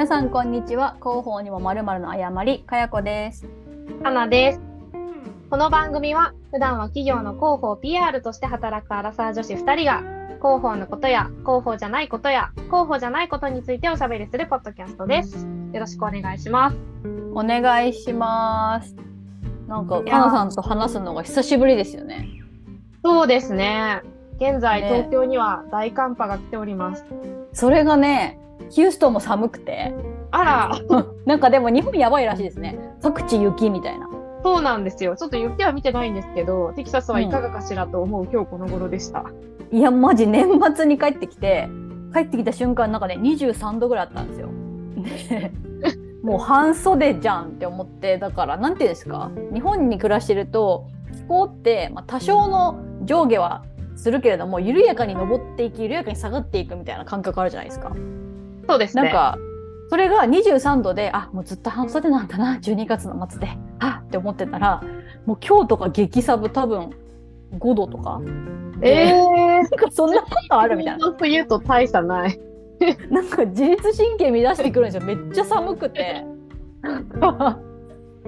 皆さんこんにちは。広報にもまるまるの誤りかやこです。かなです。この番組は普段は企業の広報 PR として働くアラサー女子2人が広報のことや広報じゃないことや広報じゃないことについておしゃべりするポッドキャストです。よろしくお願いします。お願いします。なんかかなさんと話すのが久しぶりですよね。そうですね。現在、ね、東京には大寒波が来ております。それがねヒューストンも寒くて。あら。なんかでも日本やばいらしいですね。即地雪みたいな。そうなんですよ。ちょっと雪は見てないんですけどテキサスはいかがかしらと思う、うん、今日この頃でした。いやマジ年末に帰ってきて帰ってきた瞬間なんかね23度ぐらいあったんですよ。もう半袖じゃんって思ってだから何て言うんですか？日本に暮らしてると気候って、まあ、多少の上下はするけれども緩やかに登っていき緩やかに下がっていくみたいな感覚あるじゃないですか。そうですね。なんかそれが23度であもうずっと半袖なんだな12月の末であって思ってたらもう今日とか激サブ多分5度とか。えー、なんかそんなことあるみたいな冬と大差ない。なんか自律神経乱してくるんですよ。めっちゃ寒くて。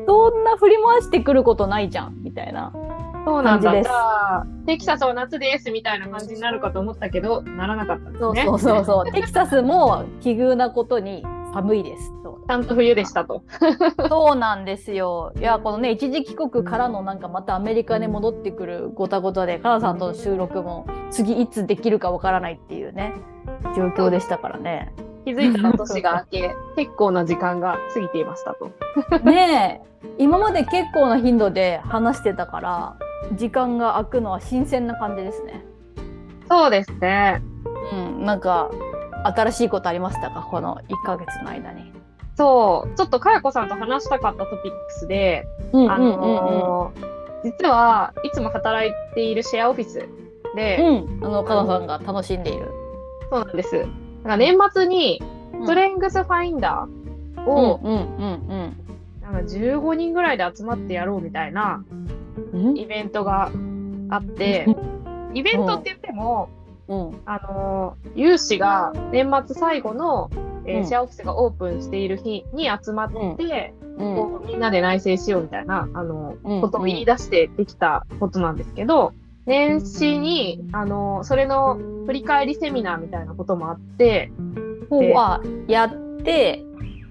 そんな振り回してくることないじゃんみたいなそうなんだ。じテキサスは夏ですみたいな感じになるかと思ったけど、ならなかったんですね。そうそうそう テキサスも奇遇なことに寒いです。ちゃんと冬でしたと。そうなんですよ。いや、このね、一時帰国からのなんかまたアメリカに戻ってくるごたごたで、カナさんとの収録も次いつできるかわからないっていうね、状況でしたからね。気づいたら年が明け、結構な時間が過ぎていましたと。ねえ、今まで結構な頻度で話してたから、時間が空くのは新鮮な感じですね。そうですね。うん、なんか新しいことありましたか？この1ヶ月の間に。そうちょっとかやこさんと話したかったトピックスで、あの実はいつも働いているシェアオフィスで、うん、あのかなさんが楽しんでいる。そうなんです。なんか年末にストレングスファインダーを、うんうんうんなんか15人ぐらいで集まってやろうみたいなイベントがあって、イベントって言っても、うん、あの有志が年末最後の、えー、うん、シェアオフィスがオープンしている日に集まって、うん、こうみんなで内省しようみたいなあの、ことを言い出してできたことなんですけど、年始にあのそれの振り返りセミナーみたいなこともあって、はやって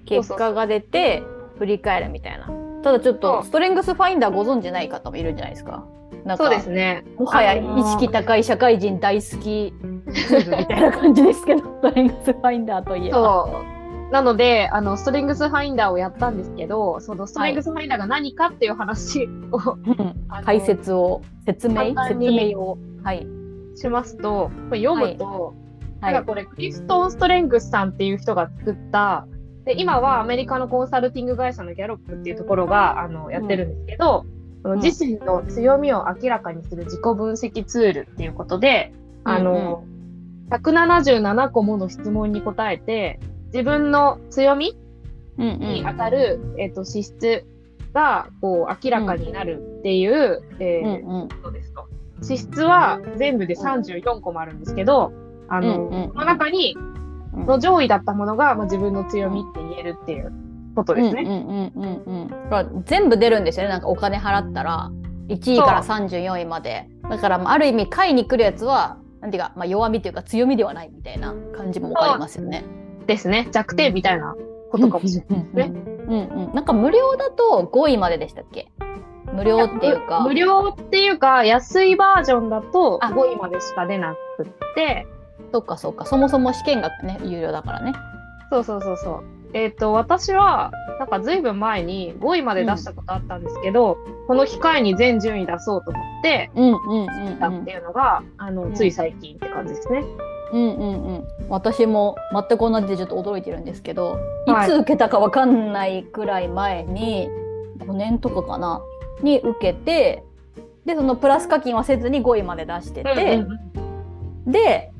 結果が出て振り返るみたいな。ただちょっとストレングスファインダーご存じない方もいるんじゃないですか？なんかそうですね。もはや意識高い社会人大好きみたいな感じですけど、ストレングスファインダーといえば。そう。なのであのストレングスファインダーをやったんですけどそのストレングスファインダーが何かっていう話を、はい、解説を説明説明を、はい、しますとこれ読むと、はい、なんかこれクリストン・ストレングスさんっていう人が作ったで今はアメリカのコンサルティング会社のギャロップっていうところがあのやってるんですけど、うん、自身の強みを明らかにする自己分析ツールっていうことで、あの、うん。うん、177個もの質問に答えて自分の強みに当たる、うんうん、えーと、資質がこう明らかになるっていう、うん、えー、うんうん、ことですと。資質は全部で34個もあるんですけど、あの、うんうん、その中にの上位だったものが、まあ、自分の強みって言えるっていうことですね。全部出るんですよね。なんかお金払ったら1位から34位まで。だからある意味下位に来るやつはなんていうか、まあ、弱みというか強みではないみたいな感じも分かりますよね。ですね。弱点みたいなことかもしれないですね。うんうん、なんか無料だと5位まででしたっけ？無料っていうか。無料っていうか安いバージョンだと5位までしか出なくってそっかそっか。そもそも試験がね有料だからね。そうそうそうそう。えっ、ー、と私はなんかずいぶん前に5位まで出したことあったんですけど、うん、この機会に全順位出そうと思ってたっていうのが、あのつい最近って感じですね。うんうんうん、私も全く同じでちょっと驚いてるんですけど、はい、いつ受けたか分かんないくらい前に5年とかかなに受けてでそのプラス課金はせずに5位まで出してて、うんうん、で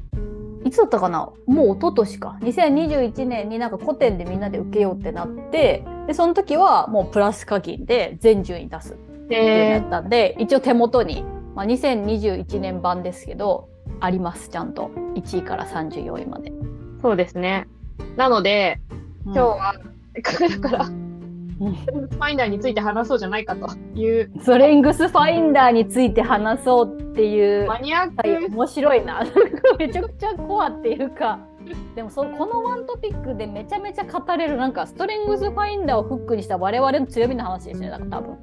いつだったかな？もう一昨年か。2021年になんか古典でみんなで受けようってなってでその時はもうプラス課金で全順位出すってなったんで一応手元に、まあ、2021年版ですけどあります。ちゃんと。1位から34位まで。そうですね。なので今日は、せっかくだファインダーについて話そうじゃないかという。ストレングスファインダーについて話そうっていう。マニアック。面白いな。めちゃくちゃコアっていうか。でもそこのワントピックでめちゃめちゃ語れるなんかストレングスファインダーをフックにした我々の強みの話ですね。だから多分。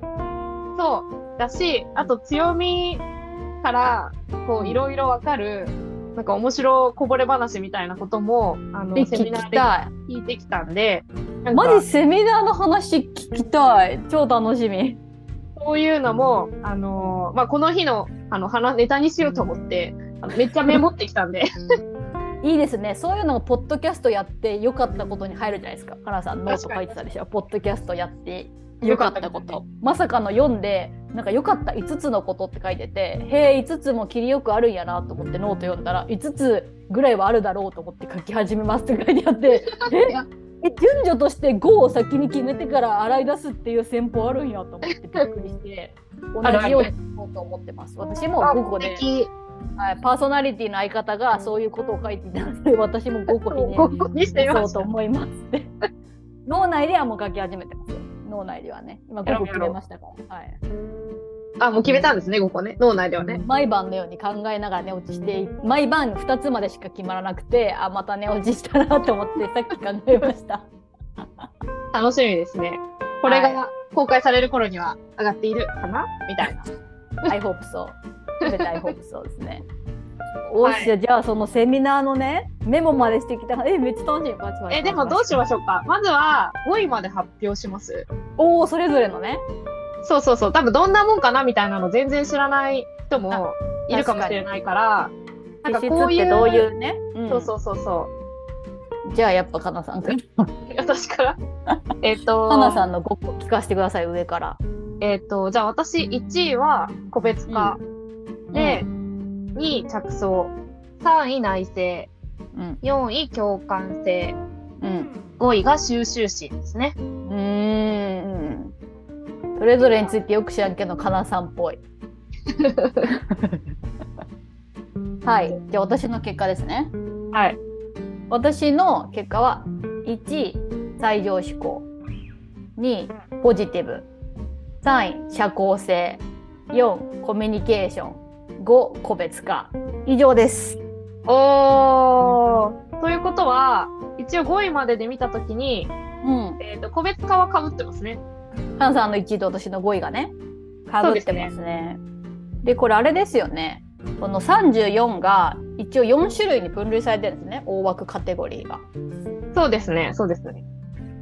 そうだし、あと強みからこういろいろわかる。なんか面白こぼれ話みたいなこともあのセミナーで聞いてきたんでマジセミナーの話聞きたい。超楽しみ。そういうのもあの、まあ、この日のあの話ネタにしようと思ってあのめっちゃメモってきたんで。いいですね。そういうのがポッドキャストやってよかったことに入るじゃないですか。かなさんノート書いてたでしょ。ポッドキャストやってよかったこと、まさかの読んでなんか良かった5つのことって書いててへえ5つも切りよくあるんやなと思ってノート読んだら5つぐらいはあるだろうと思って書き始めますって書いてあって え？順序として5を先に決めてから洗い出すっていう戦法あるんやと思ってびっくりして同じように書こうと思ってます。私も5個で。はい、パーソナリティの相方がそういうことを書いていたので私も5個にね にしてそうと思います脳内ではもう書き始めてますよ脳内ではね。今5個決めましたから。はい。あ、もう決めたんですね、5個ね。脳内ではね。毎晩のように考えながら寝落ちして、毎晩2つまでしか決まらなくて、あ、また寝落ちしたなと思って、さっき考えました。楽しみですね。これが公開される頃には上がっているかな、みたいな。I hope so. I hope so ですね。おっしゃ、はい、じゃあそのセミナーのねメモまでしてきた。えめっちゃ楽しいえでもどうしましょうか。まずは5位まで発表します。おおそれぞれのね。そうそうそう。多分どんなもんかなみたいなの全然知らない人もいるかもしれないから。なんかこういうどういうね、うん、そうそうそうそう。じゃあやっぱかなさんから。私から？えっとかなさんの5個聞かせてください上から。えっ、とじゃあ私1位は個別化、うん、で、うん2位着想3位内政、うん、4位共感性、うん、5位が収集心ですね。うんそれぞれについてよく知らんけどかなさんっぽい。はいじゃあ私の結果ですね。はい私の結果は1位最上志向2位ポジティブ3位社交性4コミュニケーション5個別化以上です。おーということは一応5位までで見た時に、うんえーと、個別化はかぶってますね。ハンさんの1位と私の5位がねかぶってますね。で、ね、これあれですよねこの34が一応4種類に分類されてるんですね大枠カテゴリーが。そうですねそうですね。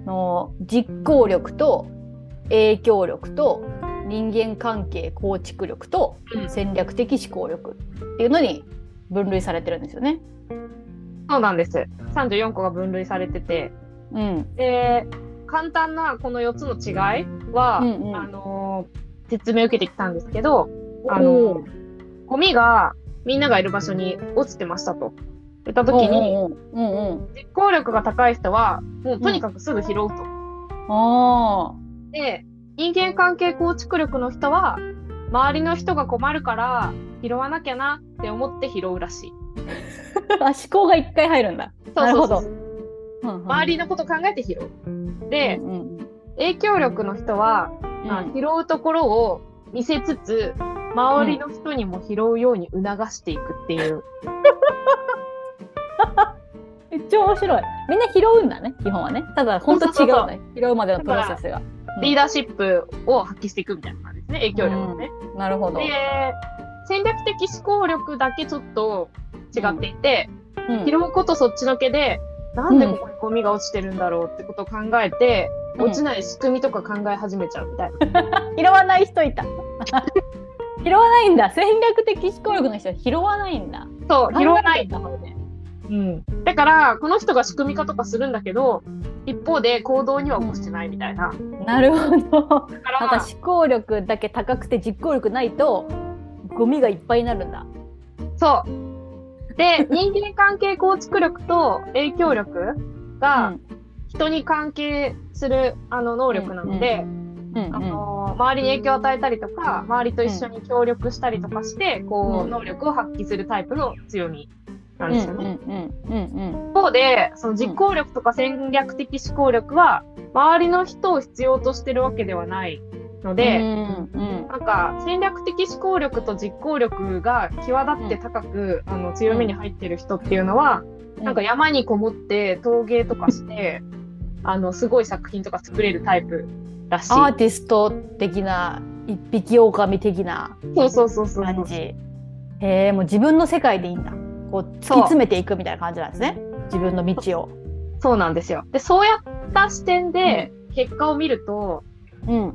の実行力と影響力と人間関係構築力と戦略的思考力っていうのに分類されてるんですよね。そうなんです。34個が分類されてて、うん、で簡単なこの4つの違いは、うんうん、あの説明を受けてきたんですけど、あのゴミがみんながいる場所に落ちてましたと。言った時に、実行力が高い人はもうとにかくすぐ拾うと。うん、で人間関係構築力の人は周りの人が困るから拾わなきゃなって思って拾うらしい。あ思考が一回入るんだ。そうそうそう。周りのこと考えて拾う。で、うんうん、影響力の人は、まあ、拾うところを見せつつ周りの人にも拾うように促していくっていう。めっちゃ面白い。みんな拾うんだね、基本はね。ただ、本当違うね。拾うまでのプロセスが。リーダーシップを発揮していくみたいな感じですね、影響力ね。うん、なるほど。で、戦略的思考力だけちょっと違っていて、うん、拾うことそっちのけで、なんでここにゴミが落ちてるんだろうってことを考えて、うん、落ちない仕組みとか考え始めちゃうみたいな。拾わない人いた。拾わないんだ。戦略的思考力の人は拾わないんだ。そう、拾わないんだ。うん、だからこの人が仕組み化とかするんだけど一方で行動には起こしてないみたいな。なるほど。なんか思考力だけ高くて実行力ないとゴミがいっぱいになるんだ。そう。で 人間関係構築力と影響力が人に関係するあの能力なので。あの周りに影響を与えたりとか周りと一緒に協力したりとかして、こう能力を発揮するタイプの強みなんですよね。一方で、その実行力とか戦略的思考力は、周りの人を必要としてるわけではないので、うんうん、なんか戦略的思考力と実行力が際立って高く、うん、あの強みに入ってる人っていうのは、うん、なんか山にこもって陶芸とかして、あのすごい作品とか作れるタイプらしい。アーティスト的な一匹狼的なそうそうそうそう感じ。へえもう自分の世界でいいんだ。こう突き詰めていくみたいな感じなんですね。自分の道を。そうなんですよ。でそうやった視点で結果を見ると、うん、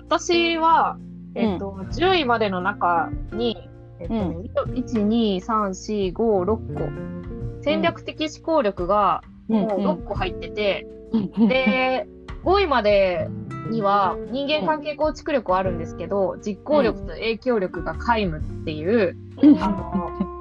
私は、えっ、と、うん、10位までの中に、えっ、と、うん、1、2、3、4、5、6個。戦略的思考力がもう6個入ってて、うん、で、5位までには人間関係構築力はあるんですけど、実行力と影響力が皆無っていう、あの、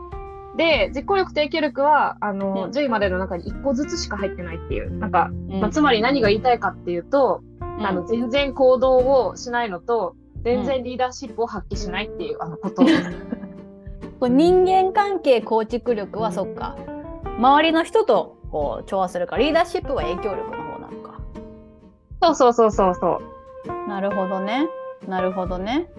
で、実行力と影響力は、あの、10位までの中に1個ずつしか入ってないっていう。なんか、まあ、つまり何が言いたいかっていうと、あの全然行動をしないのと全然リーダーシップを発揮しないっていう、あのこと。人間関係構築力はそっか。周りの人とこう調和するかリーダーシップは影響力の方なのか。そうそうそうそうそう。なるほどね。なるほどね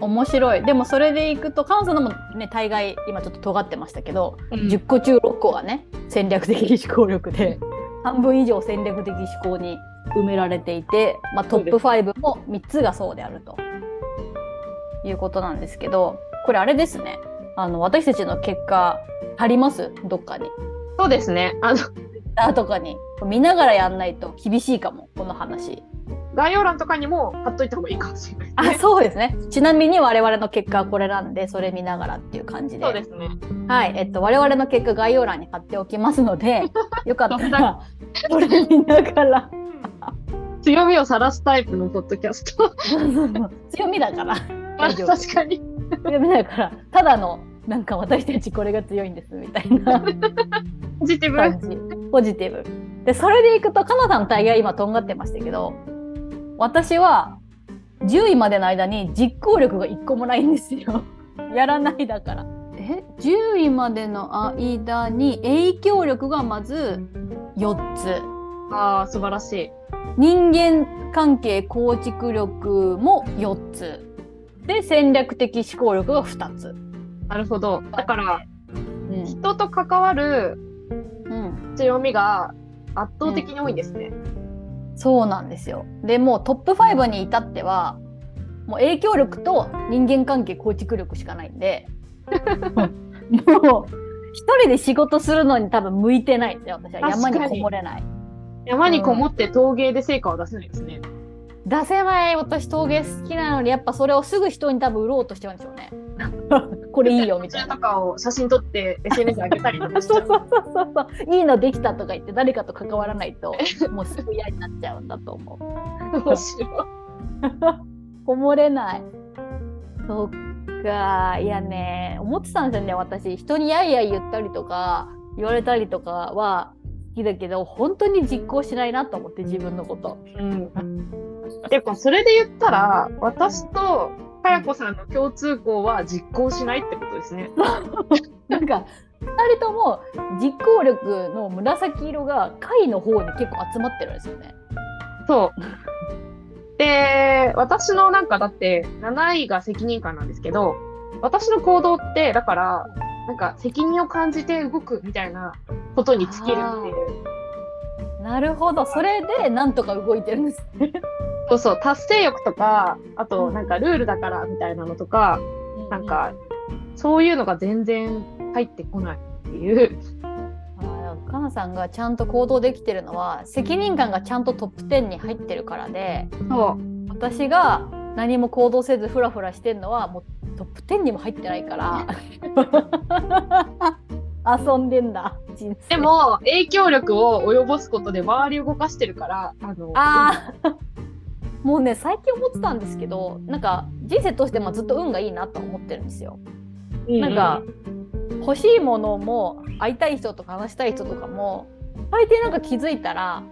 面白い。でもそれでいくと菅さんのもね大概今ちょっと尖ってましたけど、うん、10個中6個がね戦略的思考力で半分以上戦略的思考に埋められていて、まあ、トップ5も3つがそうであると。いうことなんですけどこれあれですね。あの私たちの結果貼ります？どっかに。そうですね。あのあとかに。見ながらやんないと厳しいかもこの話。概要欄とかにも貼っといた方がいいかもしれない、ね、あそうですねちなみに我々の結果はこれなんでそれ見ながらっていう感じでそうですねはいえっと我々の結果概要欄に貼っておきますので よかったらこれ見ながら強みを晒すタイプのポッドキャスト。強みだから。確かに。強みだから、ただの、なんか私たちこれが強いんですみたいな。ポジティブポジティブ。で、それでいくと、かなさん大概今とんがってましたけど、私は10位までの間に実行力が1個もないんですよ。やらないだから。え10位までの間に影響力がまず4つ。ああ素晴らしい。人間関係構築力も4つで戦略的思考力が2つ。なるほどだから、うん、人と関わる強みが圧倒的に多いんですね。うん、そうなんですよでもうトップ5に至ってはもう影響力と人間関係構築力しかないんでもう一人で仕事するのに多分向いてないんですよ私は山にこもれない。山にこもって陶芸で成果を出せないですね。出せない私陶芸好きなのにやっぱそれをすぐ人に多分売ろうとしちゃうんでしょうね。これいいよみたいな。とかを写真撮って SNS 上げたりとかそうそうそうそういいのできたとか言って誰かと関わらないと もうすぐ嫌になっちゃうんだと思う。面白い。こもれない。そっかいやね思ってたんですよね私人にやいやい言ったりとか言われたりとかはきだけど本当に実行しないなと思って自分のこと。うん、でもそれで言ったら私とかやこさん。の共通項は実行しないってことですね。なん。か2人とも実行力の紫色が貝の方に結構集まってるん。ですよね。そう。で私のなん。かだって7位が責任感なん。ですけど私の行動ってだからなん。か責任を感じて動くみたいなことに尽きるっていう。なるほどそれでなん。とか動いてるん。ですね。そうそう達成欲とかあとなんかルールだからみたいなのとか、うん、なんかそういうのが全然入ってこないっていう。かなさんがちゃんと行動できてるのは責任感がちゃんとトップ10に入ってるからでそう。私が何も行動せずフラフラしてるのはもうトップ10にも入ってないから 遊んでんだでも影響力を及ぼすことで周りを動かしてるからあのあもうね最近思ってたんですけどなんか人生としてもずっと運がいいなと思ってるんですよ。うん、なんか欲しいものも会いたい人とか話したい人とかも大抵なんか気づいたら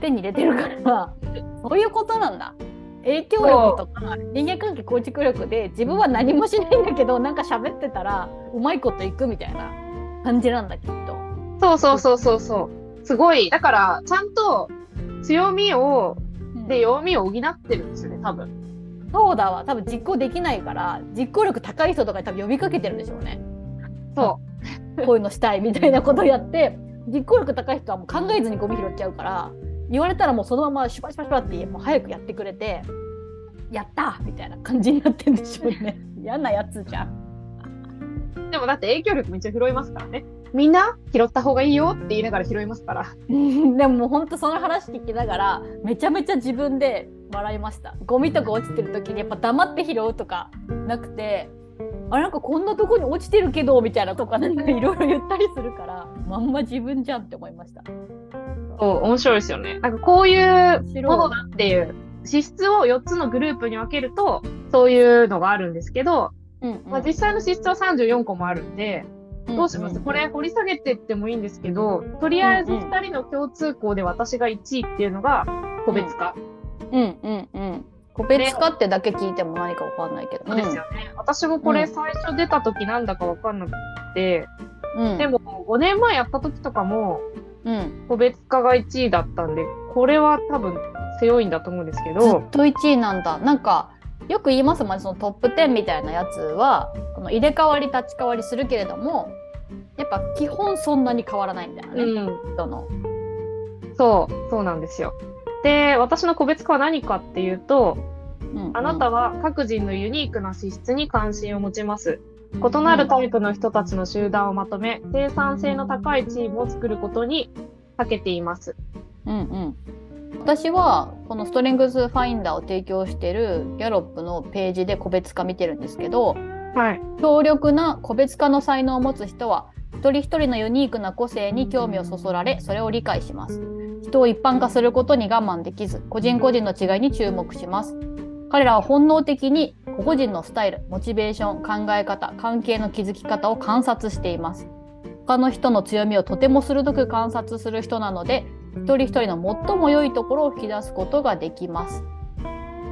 手に入れてるからそういうことなんだ影響力とか人間関係構築力で自分は何もしないんだけどなんか喋ってたらうまいこといくみたいな感じなんだきっと。そうそうそうそうそう。すごい。だから、ちゃんと強みを、で、弱みを補ってるんですよね、多分。そうだわ。多分実行できないから、実行力高い人とかに多分呼びかけてるんでしょうね。そう。こういうのしたいみたいなことをやって、実行力高い人はもう考えずにゴミ拾っちゃうから、言われたらもうそのままシュパシュパシュパってもう早くやってくれて、やったみたいな感じになってんでしょうね。嫌なやつじゃん。でもだって影響力めっちゃ拾いますからね。みんな拾った方がいいよって言いながら拾いますから。でも本当その話聞きながらめちゃめちゃ自分で笑いました。ゴミとか落ちてる時にやっぱ黙って拾うとかなくて。あれなんかこんなとこに落ちてるけどみたいなとかなんかいろいろ言ったりするからまんま自分じゃんって思いました。そう面白いですよね。なんかこういうものだっていう資質を4つのグループに分けるとそういうのがあるんですけど、うんうん、まあ、実際の資質は34個もあるんでどうします、これ掘り下げてってもいいんですけど、とりあえず2人の共通項で私が1位っていうのが個別化。うんうんうん。個別化ってだけ聞いても何かわかんないけど。そうですよね。私もこれ最初出た時なんだかわかんなくて、うん、でも5年前やった時とかも、うん、個別化が1位だったんで、これは多分強いんだと思うんですけど。ずっと1位なんだ。なんか、よく言いますもんそのトップ10みたいなやつはこの入れ替わり立ち替わりするけれどもやっぱ基本そんなに変わらないみたいなね、うん、人の。そうそうなんですよ。で私の個別化は何かっていうと、うんうん、あなたは各人のユニークな資質に関心を持ちます。異なるタイプの人たちの集団をまとめ、生産性の高いチームを作ることに長けています。うんうん私はこのストレングスファインダーを提供しているギャロップのページで個別化見てるんですけど、はい、強力な個別化の才能を持つ人は一人一人のユニークな個性に興味をそそられそれを理解します。人を一般化することに我慢できず個人個人の違いに注目します。彼らは本能的に個々人のスタイルモチベーション考え方関係の築き方を観察しています。他の人の強みをとても鋭く観察する人なので一人一人の最も良いところを引き出すことができます。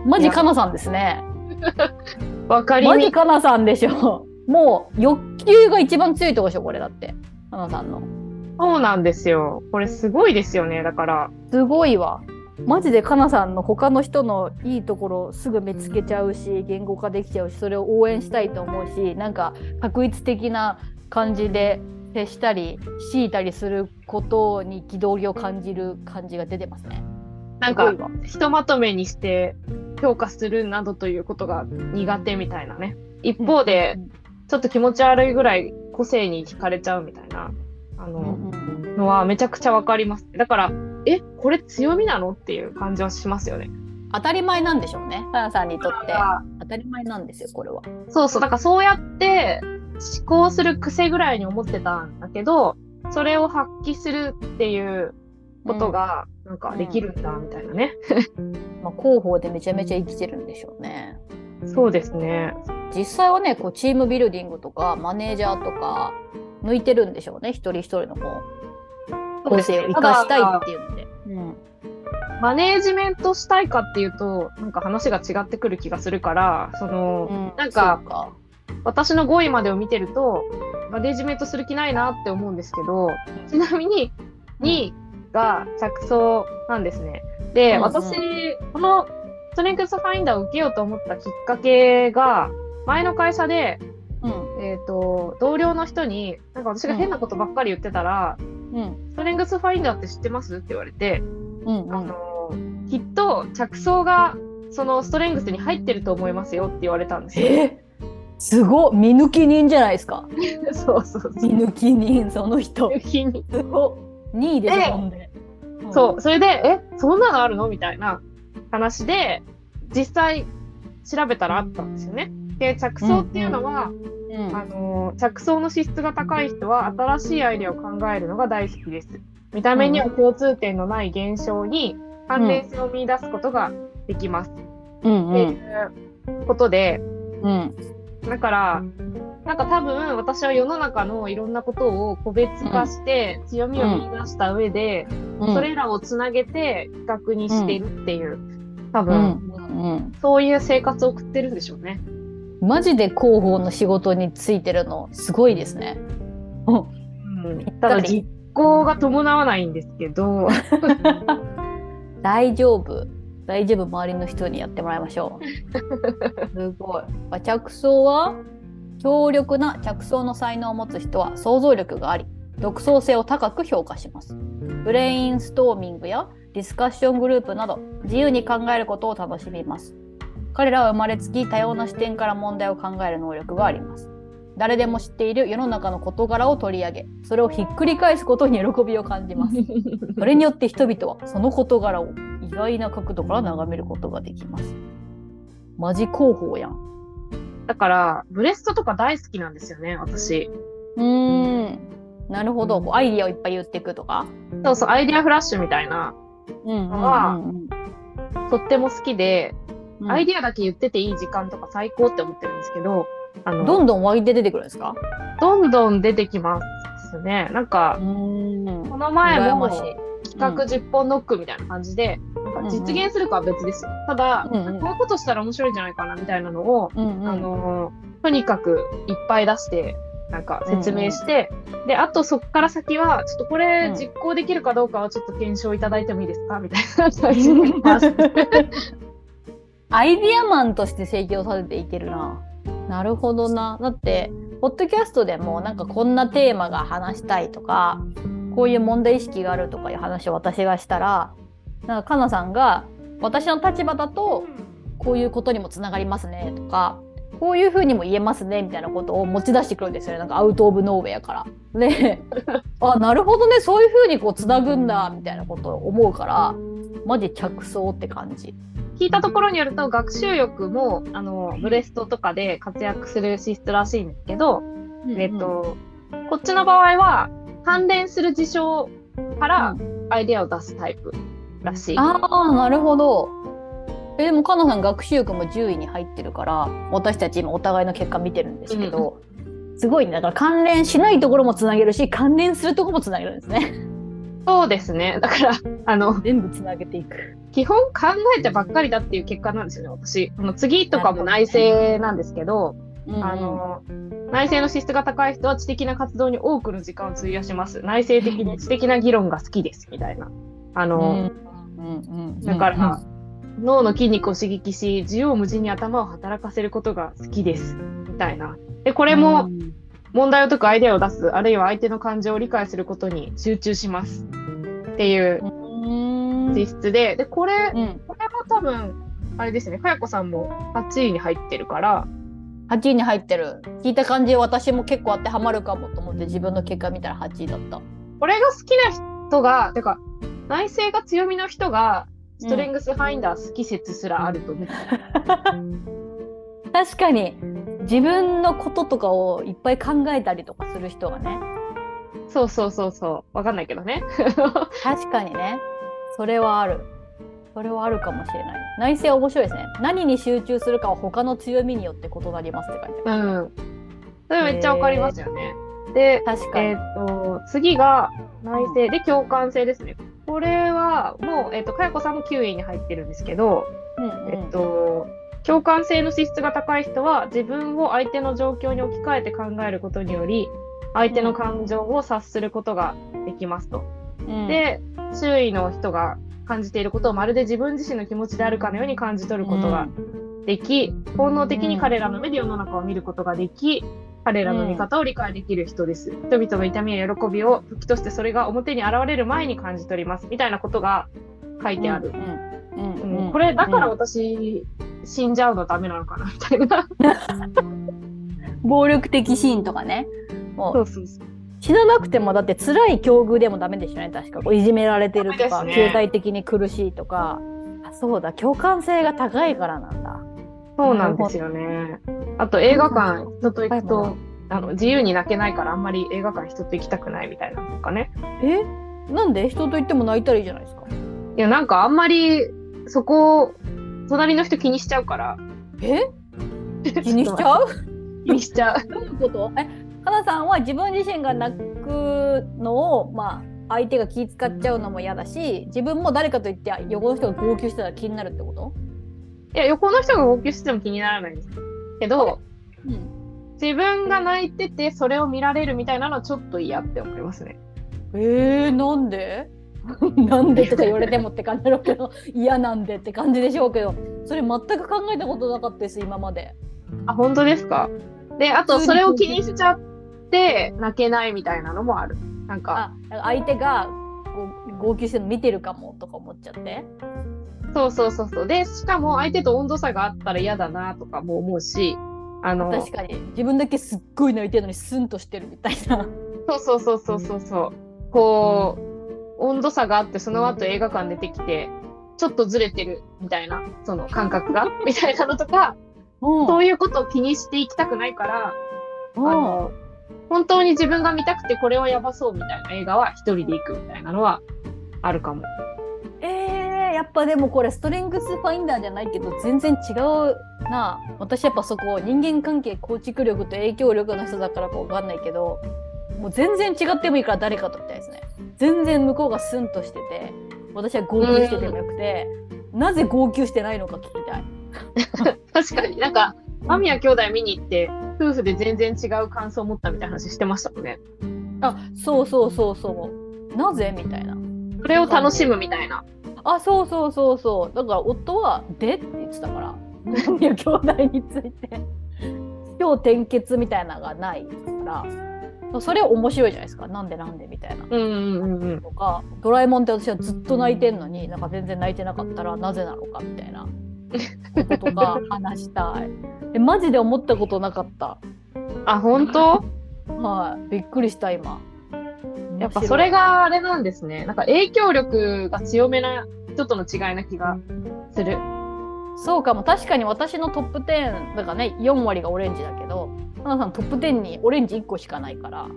マジかなさんですね。わかりマジかなさんでしょ。もう欲求が一番強いとこでしょ、これだって。かなさんの。そうなんですよ。これすごいですよね、だから。すごいわ。マジでかなさんの他の人のいいところすぐ見つけちゃうし言語化できちゃうしそれを応援したいと思うしなんか確一的な感じで接したり強いたりすることに憤りを感じる感じが出てますね。なんかひとまとめにして評価するなどということが苦手みたいなね。一方で、ちょっと気持ち悪いぐらい個性に惹かれちゃうみたいな、あの、のはめちゃくちゃわかります。だから、え、これ強みなの？っていう感じはしますよね。当たり前なんでしょうね。かなさんにとって当たり前なんですよ、これは。そうそう。だからそうやって思考する癖ぐらいに思ってたんだけど、それを発揮するっていうことが、なんかできるんだ、みたいなね。まあ、広報でめちゃめちゃ生きてるんでしょうね。そうですね。実際はね、こうチームビルディングとか、マネージャーとか、向いてるんでしょうね、一人一人のこう、個性を生かしたいっていうので。うん、マネージメントしたいかっていうと、なんか話が違ってくる気がするから、その、うん、なんか私の5位までを見てると、マネジメントする気ないなって思うんですけど、ちなみに2位が着想なんですね。で、うん。うん、私、このストレングスファインダーを受けようと思ったきっかけが、前の会社で、うん、えっ、ー、と、同僚の人に、なんか私が変なことばっかり言ってたら、うん、ストレングスファインダーって知ってます？って言われて、うんうん、あの、きっと着想がそのストレングスに入ってると思いますよって言われたんですよ。えすご見抜き人じゃないですか。そうそう見抜き人、その人。見抜き人。すご2位です、ほんで。そう、それで、え、そんなのあるのみたいな話で、実際調べたらあったんですよね。で、着想っていうのは、うん、あの着想の資質が高い人は新しいアイデアを考えるのが大好きです。見た目には共通点のない現象に関連性を見出すことができます。うん、っていうことで、うん、だから、なんか多分私は世の中のいろんなことを個別化して強みを見出した上で、うん、それらをつなげて比較にしてるっていう、多分、うん、そういう生活を送ってるんでしょうね。マジで広報の仕事についてるのすごいですね。うん、ただ行が伴わないんですけど。大丈夫大丈夫？周りの人にやってもらいましょう。すごい。着想は強力な着想の才能を持つ人は想像力があり独創性を高く評価します。ブレインストーミングやディスカッショングループなど自由に考えることを楽しみます。彼らは生まれつき多様な視点から問題を考える能力があります誰でも知っている世の中の事柄を取り上げそれをひっくり返すことに喜びを感じます。それによって人々はその事柄を意外な角度から眺めることができます。マジ広報やん。だからブレストとか大好きなんですよね私。うん。なるほど。アイディアをいっぱい言っていくとか。そうそうアイディアフラッシュみたいな。のは、とっても好きで、うん、アイディアだけ言ってていい時間とか最高って思ってるんですけどあの、どんどん湧いて出てくるんですか？どんどん出てきますね。なんか、この前も企画10本ノックみたいな感じで、うん、実現するかは別ですよ。ただ、うんうん、こういうことしたら面白いんじゃないかなみたいなのを、うんうん、あのとにかくいっぱい出して、なんか説明して、うんうん、で、あとそこから先は、ちょっとこれ実行できるかどうかはちょっと検証いただいてもいいですか？みたいな感じで。アイディアマンとして請求させていけるな。なるほどな。だって、ポッドキャストでもなんかこんなテーマが話したいとか、こういう問題意識があるとかいう話を私がしたら、なんかかなさんが私の立場だとこういうことにもつながりますねとか、こういうふうにも言えますねみたいなことを持ち出してくるんですよね。なんかアウト・オブ・ノーウェアから。で、あ、なるほどね、そういうふうにこうつなぐんだみたいなことを思うから、マジ着想って感じ。聞いたところによると学習欲もあのブレストとかで活躍する資質らしいんですけど、うんうん、えっと、こっちの場合は関連する事象からアイデアを出すタイプらしい。ああなるほど。えでもかなさん学習欲も10位に入ってるから私たち今お互いの結果見てるんですけど、うん、すごいねだから関連しないところもつなげるし関連するところもつなげるんですね。そうですね。だから、あの、全部つなげていく。基本考えてばっかりだっていう結果なんですよね、私。あの次とかも内政なんですけど、あの、内政の資質が高い人は知的な活動に多くの時間を費やします。内政的に知的な議論が好きです、みたいな。あの、だから、脳の筋肉を刺激し、縦横無尽に頭を働かせることが好きです、みたいな。で、これも、問題を解くアイデアを出す、あるいは相手の感情を理解することに集中します。っていう実質で、で、これ、うん、これも多分、あれですね、かやこさんも8位に入ってるから、8位に入ってる。聞いた感じ、私も結構当てはまるかもと思って自分の結果見たら8位だった。これが好きな人が、てか、内政が強みの人が、ストレングスファインダー好き説すらあると思って、う。ん、確かに。自分のこととかをいっぱい考えたりとかする人がね。そうそうそうそう。わかんないけどね。確かにね。それはある。それはあるかもしれない。内政面白いですね。何に集中するかは他の強みによって異なりますって書いてある。うん。それめっちゃわかりますよね。で確かに、えーと、次が内政で共感性ですねこれはもう、えーと、かやこさんも9位に入ってるんですけど、うんうん、えっ、ー、と共感性の資質が高い人は自分を相手の状況に置き換えて考えることにより相手の感情を察することができますと。うん、で周囲の人が感じていることをまるで自分自身の気持ちであるかのように感じ取ることができ、うん、本能的に彼らの目で世の中を見ることができ彼らの見方を理解できる人です。人々の痛みや喜びを時としてそれが表に現れる前に感じ取ります。みたいなことが書いてある。これだから私、死んじゃうのダメなのかなみたいな。暴力的シーンとかね。もう。そうそうそう。死ななくてもだって辛い境遇でもダメでしたね確か。いじめられてるとか、ね、経済的に苦しいとか。あそうだ。共感性が高いからなんだそうなんですよね。あと映画館人と行くとあの自由に泣けないからあんまり映画館人と行きたくないみたいなとかね。え？なんで？人と行っても泣いたらいいじゃないですか？いやなんかあんまりそこ隣の人気にしちゃうから。え？気にしちゃう？気にしちゃう。どういうこと？え、かなさんは自分自身が泣くのを、まあ、相手が気使っちゃうのも嫌だし、自分も誰かと言って横の人が号泣したら気になるってこと？いや、横の人が号泣しても気にならないんですけど、うん、自分が泣いててそれを見られるみたいなのはちょっと嫌って思いますね。えー、なんで？なんで？とか言われてもって感じだろうけど嫌なんでって感じでしょうけどそれ全く考えたことなかったです今まで。あ本当ですか？であとそれを気にしちゃって泣けないみたいなのもある。なんか相手が号泣してるの見てるかもとか思っちゃってそうそうそうそう。でしかも相手と温度差があったら嫌だなとかも思うしあの確かに。自分だけすっごい泣いてるのにスンとしてるみたいな。そうそうそうそうそうそう。こう温度差があってその後映画館出てきてちょっとずれてるみたいなその感覚がみたいなのとかそういうことを気にしていきたくないからあの本当に自分が見たくてこれはやばそうみたいな映画は一人で行くみたいなのはあるかも。えー、やっぱでもこれストレングスファインダーじゃないけど全然違うな私やっぱそこ人間関係構築力と影響力の人だからか分かんないけどもう全然違ってもいいから誰かとみたいですね全然向こうがスンとしてて私は号泣しててもよくて、なぜ号泣してないのか聞きたい 確かになんか間宮兄弟見に行って夫婦で全然違う感想を持ったみたいな話してましたもんね。あそうそうそうそう。なぜみたいな。それを楽しむみたいな。あそうそうそうそう。だから夫は「で?」って言ってたから兄弟について今日転結みたいなのがないからそれ面白いじゃないですかなんでなんでみたいな。うんうんうん、とか「ドラえもん」って私はずっと泣いてんのになんか全然泣いてなかったらなぜなのかみたいな。こととか 話したい。えマジで思ったことなかった。あ本当？はい、びっくりした今。やっぱそれがあれなんですね。なんか影響力が強めな人との違いな気がする。そうかも確かに私のトップ10だからね4割がオレンジだけど花さんトップ10にオレンジ1個しかないから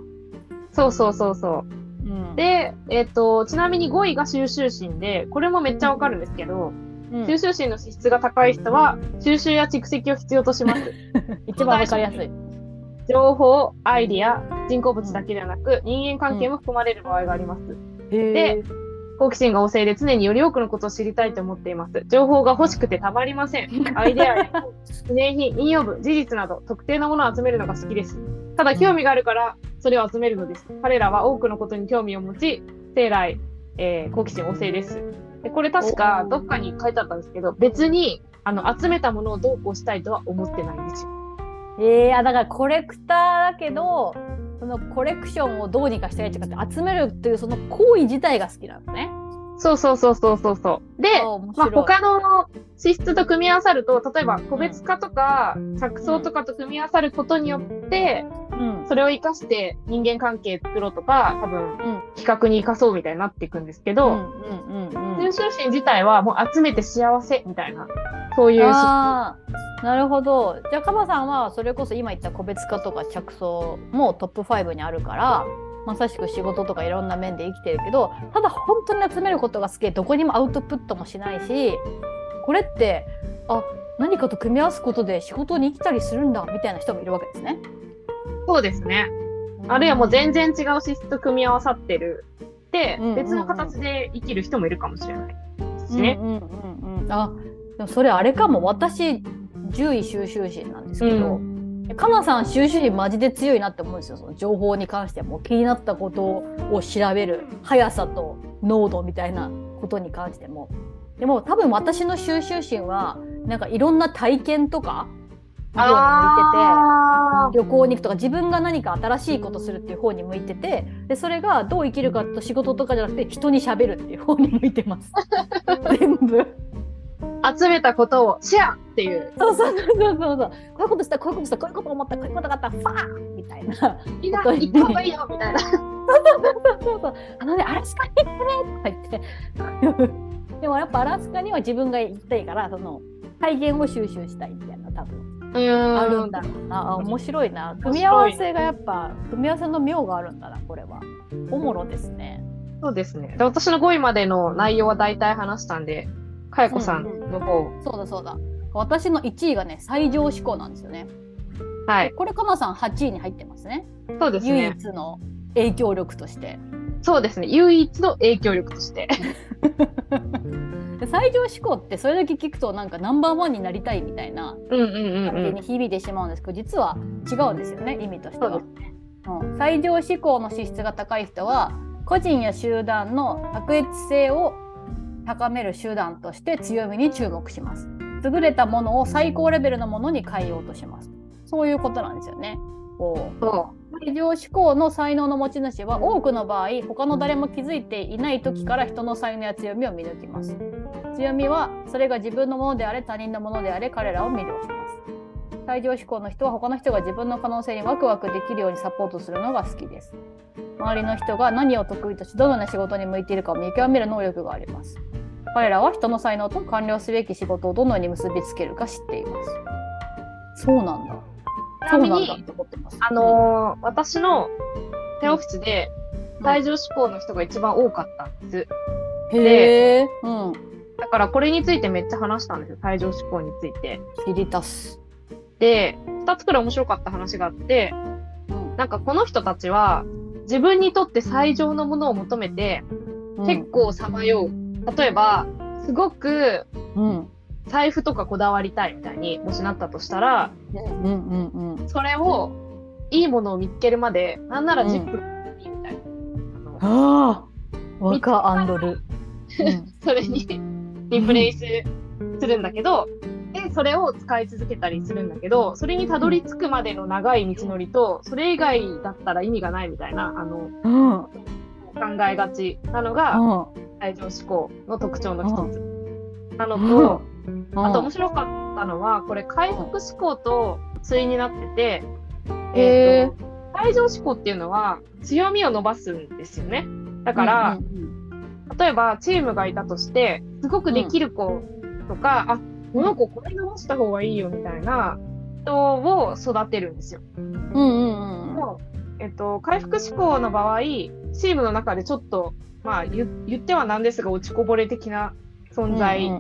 そうそうそうそう、うん、で、えっ、ー、とちなみに5位が収集心でこれもめっちゃわかるんですけど収集心の資質が高い人は収集や蓄積を必要とします。一番わかりやすい。情報、アイディア、人工物だけではなく、人間関係も含まれる場合があります。で、好奇心が旺盛で常により多くのことを知りたいと思っています。情報が欲しくてたまりません。アイデアや記念品、引用文、事実など特定のものを集めるのが好きです。ただ興味があるからそれを集めるのです。彼らは多くのことに興味を持ち、生来、えー、好奇心旺盛です。でこれ確かどっかに書いてあったんですけど、別にあの集めたものをどうこうしたいとは思ってないんですよ。えー、だからコレクターだけど、そのコレクションをどうにかしたいとかって集めるっていうその行為自体が好きなんですね。そうそうそうそうそうそう。で、まあ、他の資質と組み合わさると、例えば個別化とか着想とかと組み合わさることによって、うん、それを生かして人間関係作ろうとか、多分、企画に生かそうみたいになっていくんですけど、収集心自体はもう集めて幸せみたいな、そういうなるほど。じゃあ、カバさんはそれこそ今言った個別化とか着想もトップ5にあるから、まさしく仕事とかいろんな面で生きてるけどただ本当に集めることが好きどこにもアウトプットもしないしこれってあ何かと組み合わすことで仕事に生きたりするんだみたいな人もいるわけですね。そうですね。あるいはもう全然違う資質と組み合わさってるで、別の形で生きる人もいるかもしれないですね。あでもそれあれかも。私獣医収集心なんですけど、うん。かなさん収集心マジで強いなって思うんですよ。その情報に関しても気になったことを調べる。速さと濃度みたいなことに関しても。でも多分私の収集心はなんかいろんな体験とか向いてて旅行に行くとか自分が何か新しいことするっていう方に向いててでそれがどう生きるかと仕事とかじゃなくて人にしゃべるっていう方に向いてます。全部。集めたことをシェアっていう。そうそうそうそうそう。こういうことした、こういうことした、こういうこと思った、こういうことがあった、ファーみたいな。みんな行った方がいいよみたいな。そうそうそうそう。あのね、アラスカに行ってねとか言って。でもやっぱアラスカには自分が行きたいから、その体験を収集したいみたいな多分。あるんだろうな面白いな組み合わせがやっぱ組み合わせの妙があるんだなこれはおもろですねそうですねで私の5位までの内容は大体話したんでかやこさんの方、うんうん、そうだそうだ。私の1位がね最上志向なんですよね。はい。これかなさん8位に入ってますね。そうですね。唯一の影響力として。そうですね。唯一の影響力として。最上志向ってそれだけ聞くとなんかナンバーワンになりたいみたいな感じに響いてしまうんです。けど実は違うんですよね意味としては、ね。うん、最上志向の資質が高い人は個人や集団の卓越性を高める手段として強みに注目します。優れたものを最高レベルのものに変えようとします。そういうことなんですよね。こう非常思考の才能の持ち主は多くの場合他の誰も気づいていない時から人の才能や強みを見抜きます強みはそれが自分のものであれ他人のものであれ彼らを魅了します最上思考の人は他の人が自分の可能性にワクワクできるようにサポートするのが好きです周りの人が何を得意としどのような仕事に向いているかを見極める能力があります彼らは人の才能と完了すべき仕事をどのように結びつけるか知っていますそうなんだちなみに、あのー、私の手オフィスで、最上志向の人が一番多かったんです。へえ。うん。だからこれについてめっちゃ話したんですよ。最上志向について。知りたす。で、二つくらい面白かった話があって、うん、なんかこの人たちは自分にとって最上のものを求めて、結構さまよう。例えば、すごく、うん、財布とかこだわりたいみたいにもしなったとしたら、うんうんうん、それをいいものを見つけるまでなんなら10分いいみたい。な。ああワカアンドル。それにリプレイスするんだけど、でそれを使い続けたりするんだけどそれにたどり着くまでの長い道のりとそれ以外だったら意味がないみたいなあの、うん、考えがちなのが、愛情思考の特徴の一つ。なのと、あと面白かったのは、これ回復思考と対になってて、えっ、ー、と、最上思考っていうのは強みを伸ばすんですよね。だから、うんうんうん、例えばチームがいたとして、すごくできる子とか、うん、あ、この子これ伸ばした方がいいよみたいな人を育てるんですよ。うんうんうん。もえっと、回復思考の場合、チームの中でちょっと、まあ言ってはなんですが落ちこぼれ的な存在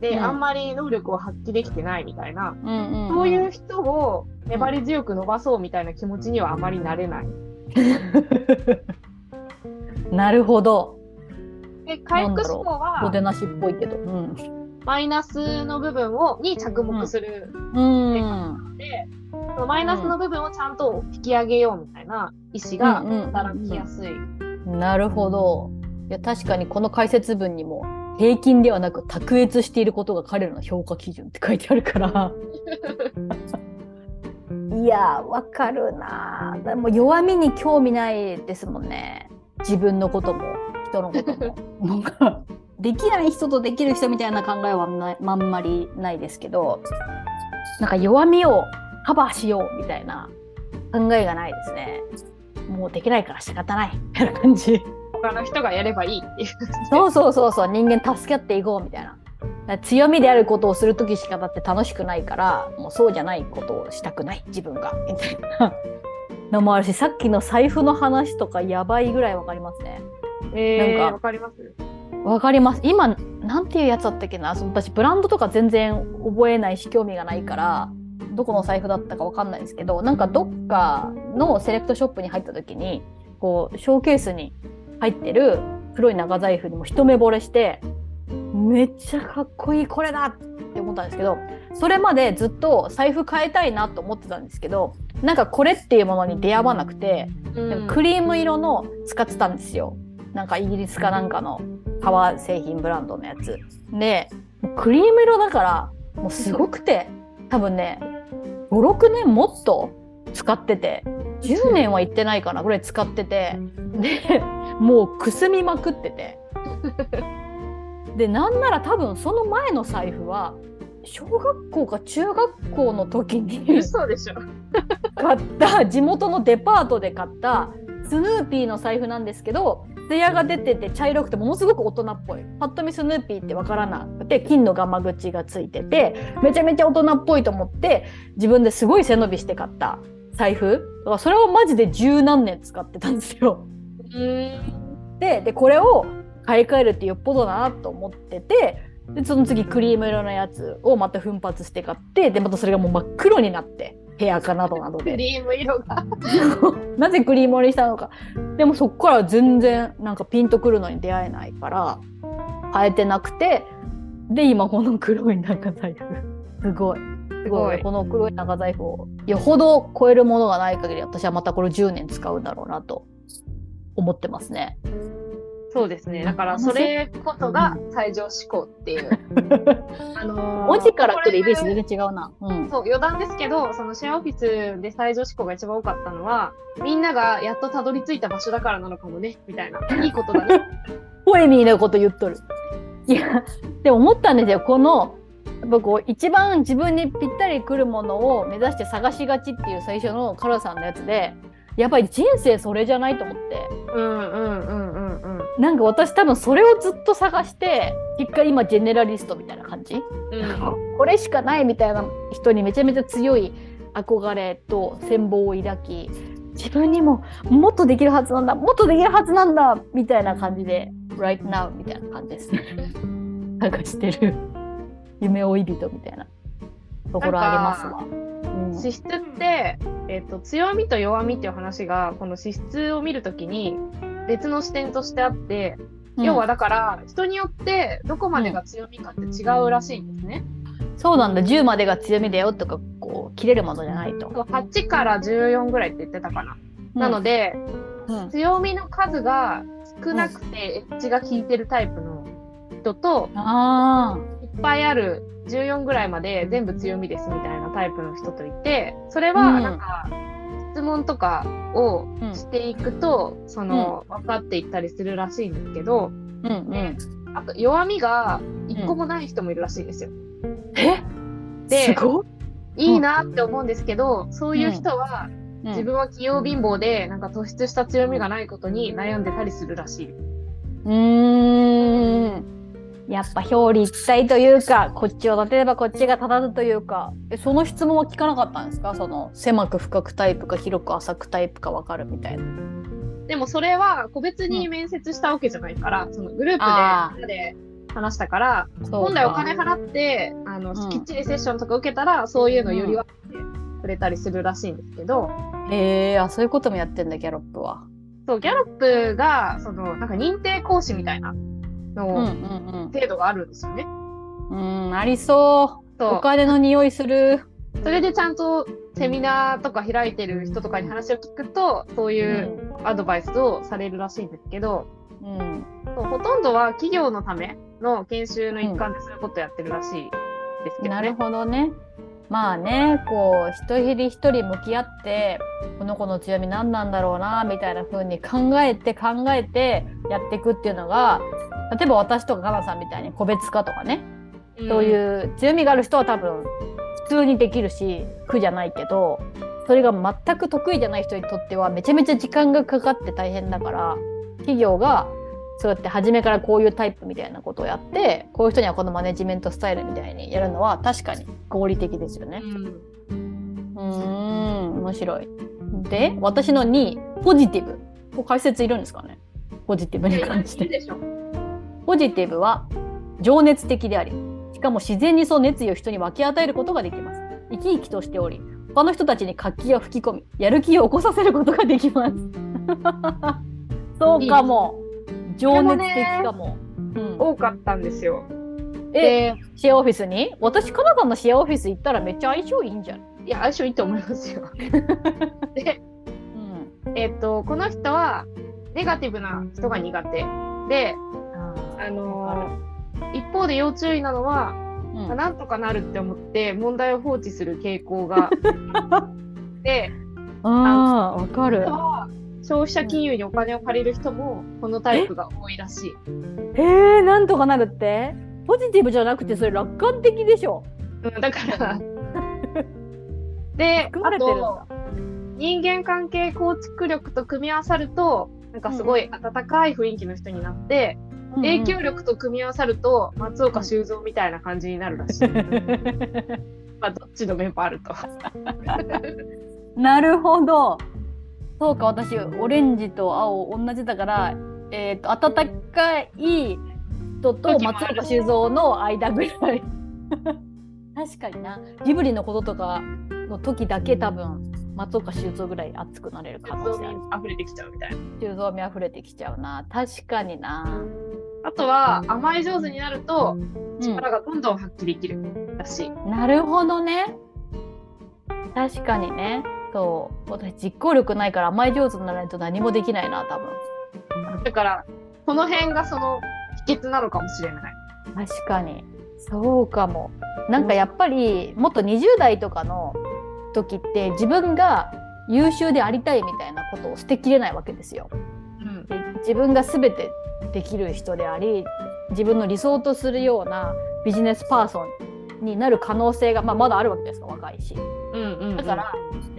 で、あんまり能力を発揮できてないみたいな、そういう人を粘り強く伸ばそうみたいな気持ちにはあまりなれない。なるほど。で回復思考はおでなしっぽいけど、うん、マイナスの部分をに着目する。って感じで、そのマイナスの部分をちゃんと引き上げようみたいな意思が働きやすい。なるほど。いや確かにこの解説文にも平均ではなく卓越していることが彼らの評価基準って書いてあるから。いやわかるな。でも弱みに興味ないですもんね。自分のことも人のことも できない人とできる人みたいな考えはまんまりないですけどなんか弱みをカバーしようみたいな考えがないですね。もうできないから仕方ない。みたいな感じ。他の人がやればいいっていう。そうそうそうそう。人間助け合っていこうみたいな。強みであることをする時しかだって楽しくないからもうそうじゃないことをしたくない。自分が。みたいな。のもあるしさっきの財布の話とかやばいぐらいわかりますね。えー、なんかわかりますわかります。今なんていうやつだったっけな。その私ブランドとか全然覚えないし興味がないからどこの財布だったかわかんないですけどなんかどっかのセレクトショップに入った時にこうショーケースに入ってる黒い長財布にも一目惚れしてめっちゃかっこいいこれだって思ったんですけどそれまでずっと財布変えたいなと思ってたんですけどなんかこれっていうものに出会わなくて、うん、クリーム色の使ってたんですよ。なんかイギリスかなんかの革製品ブランドのやつ。でクリーム色だからもうすごくて多分ね56年もっと使ってて10年は行ってないかなぐらい使っててでもうくすみまくってて。でなんなら多分その前の財布は小学校か中学校の時に嘘でしょ。買った地元のデパートで買ったスヌーピーの財布なんですけど艶が出てて茶色くてものすごく大人っぽい。パッと見スヌーピーってわからなくて金のガマ口がついててめちゃめちゃ大人っぽいと思って自分ですごい背伸びして買った。財布。だからそれをマジで十何年使ってたんですよ。ででこれを買い替えるってよっぽどだなと思っててでその次クリーム色のやつをまた奮発して買ってでまたそれがもう真っ黒になってヘアかなどなどで。クリーム色が。なぜクリーム色にしたのか。でもそっから全然なんかピンとくるのに出会えないから変えてなくてで今この黒い長財布。すごい。すごいこの黒い長財布をよほど超えるものがない限り私はまたこれ10年使うんだろうなと思ってますね。そうですね。だからそれこそが最上思考っていう。あのー、文字から来るイメージ全然違うな。うん、そう余談ですけど、そのシェアオフィスで最上思考が一番多かったのは、みんながやっとたどり着いた場所だからなのかもねみたいな。いいことだね。ポエミーなこと言っとる。いやでも思ったんですよ。このやっぱこう一番自分にぴったりくるものを目指して探しがちっていう最初のカラさんのやつでやっぱり人生それじゃないと思って。うんうんうんうんうん。なんか私多分それをずっと探して結果今ジェネラリストみたいな感じ、うん、これしかないみたいな人にめちゃめちゃ強い憧れと羨望を抱き自分にももっとできるはずなんだもっとできるはずなんだみたいな感じで right now みたいな感じですね 探してる夢追い人みたいなところありますわ。資質って、えーと、と強みと弱みっていう話がこの資質を見るときに別の視点としてあって、うん、要はだから人によってどこまでが強みかって違うらしいんですね。そうなんだ。10までが強みだよとかこう切れるものじゃないと。8から14ぐらいって言ってたかな。うん、なので、うん、強みの数が少なくてエッジが効いてるタイプの人と、いっぱいある14ぐらいまで全部強みですみたいなタイプの人といてそれはなんか、質問とかをしていくと、うん、その、分かっていったりするらしいんですけど、うんうん、あと弱みが一個もない人もいるらしいですよ。え？で、いいなって思うんですけど、そういう人は、自分は器用貧乏でなんか突出した強みがないことに悩んでたりするらしい。うーんやっぱ表裏一体というかこっちを立てればこっちが立たずというか。えその質問は聞かなかったんですか？その狭く深くタイプか広く浅くタイプか分かるみたいな。でもそれは個別に面接したわけじゃないから、うん、そのグループでで話したから本来お金払ってあの、うん、きっちりセッションとか受けたらそういうのより分けてくれたりするらしいんですけど。へえあそういうこともやってんだギャロップは。そうギャロップがそのなんか認定講師みたいなの程度があるんですよね。うん、うん、ありそうお金の匂いする。それでちゃんとセミナーとか開いてる人とかに話を聞くとそういうアドバイスをされるらしいんですけど、うん、そうほとんどは企業のための研修の一環でそういうことやってるらしいですけどね。なるほどね。まあねこう一人一人向き合ってこの子の強み何なんだろうなみたいな風に考えて考えてやっていくっていうのが例えば私とかかなさんみたいに個別化とかね、うん、そういう強みがある人は多分普通にできるし苦じゃないけどそれが全く得意じゃない人にとってはめちゃめちゃ時間がかかって大変だから企業がそうやって初めからこういうタイプみたいなことをやってこういう人にはこのマネジメントスタイルみたいにやるのは確かに合理的ですよね。うんうん面白い。で私の2位ポジティブ。こ解説いるんですかねポジティブに関して。ポジティブは情熱的であり、しかも自然にその熱意を人に分け与えることができます。生き生きとしており、他の人たちに活気を吹き込み、やる気を起こさせることができます。そうかも。情熱的かも。うん、多かったんですよ。えー、シェアオフィスに？私、カナダのシェアオフィス行ったらめっちゃ相性いいんじゃないいや、相性いいと思いますよ。で、うん、えっ、と、この人は、ネガティブな人が苦手。で、あのー、一方で要注意なのは、うん、なんとかなるって思って問題を放置する傾向が。であわかる消費者金融にお金を借りる人もこのタイプが多いらしい。えー、なんとかなるって？ポジティブじゃなくてそれ楽観的でしょ？うん、だから であと人間関係構築力と組み合わさるとなんかすごい温かい雰囲気の人になって、影響力と組み合わさると松岡修造みたいな感じになるらしい。まあどっちの面もあると。なるほど。そうか私オレンジと青同じだから、えーと、温かい人と松岡修造の間ぐらい。確かになジブリのこととかの時だけ多分松岡修造ぐらい熱くなれる可能性ある。溢れてきちゃうみたいな。修造味溢れてきちゃうな。確かにな。あとは甘え上手になると力がどんどん発揮できるらしい。うん、なるほどね。確かにね。そう私実行力ないから甘え上手にならないと何もできないな多分。だからこの辺がその秘訣なのかもしれない。確かにそうかも。なんかやっぱりもっと20代とかの時って自分が優秀でありたいみたいなことを捨てきれないわけですよ。うん、で自分が全てできる人であり自分の理想とするようなビジネスパーソンになる可能性が、まあ、まだあるわけですか若いし。うんうんうん、だから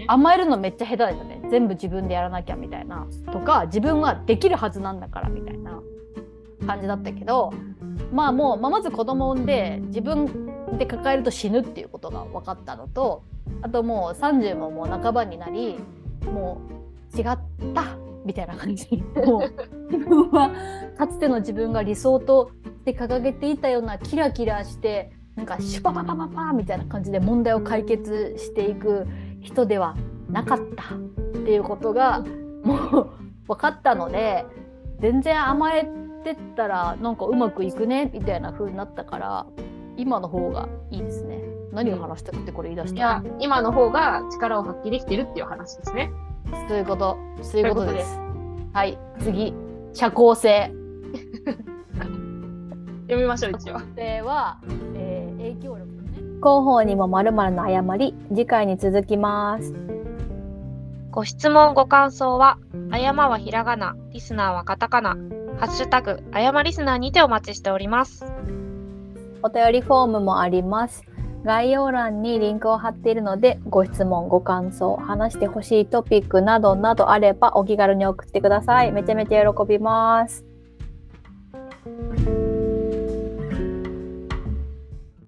甘えるのめっちゃ下手ですよね。全部自分でやらなきゃみたいな。とか自分はできるはずなんだからみたいな感じだったけどまあもう、まあ、まず子供を産んで自分で抱えると死ぬっていうことが分かったのとあともう30ももう半ばになりもう違ったみたいな感じ。もう自分はかつての自分が理想として掲げていたようなキラキラしてなんかシュパパパパパみたいな感じで問題を解決していく人ではなかったっていうことがもう分かったので全然甘えてったらなんかうまくいくねみたいな風になったから今の方がいいですね。何を話したくてこれ言い出した、いや今の方が力を発揮できてるっていう話ですね。そういうことそういうことです。はい次社交性。読みましょう一応。社交性は、えー、影響力ね。広報にもまるの誤り次回に続きます。ご質問ご感想はあやまはひらがなリスナーはカタカナハッシュタグあやまリスナーにてお待ちしております。お便りフォームもあります。概要欄にリンクを貼っているので、ご質問、ご感想、話してほしいトピックなどなどあればお気軽に送ってください。めちゃめちゃ喜びます。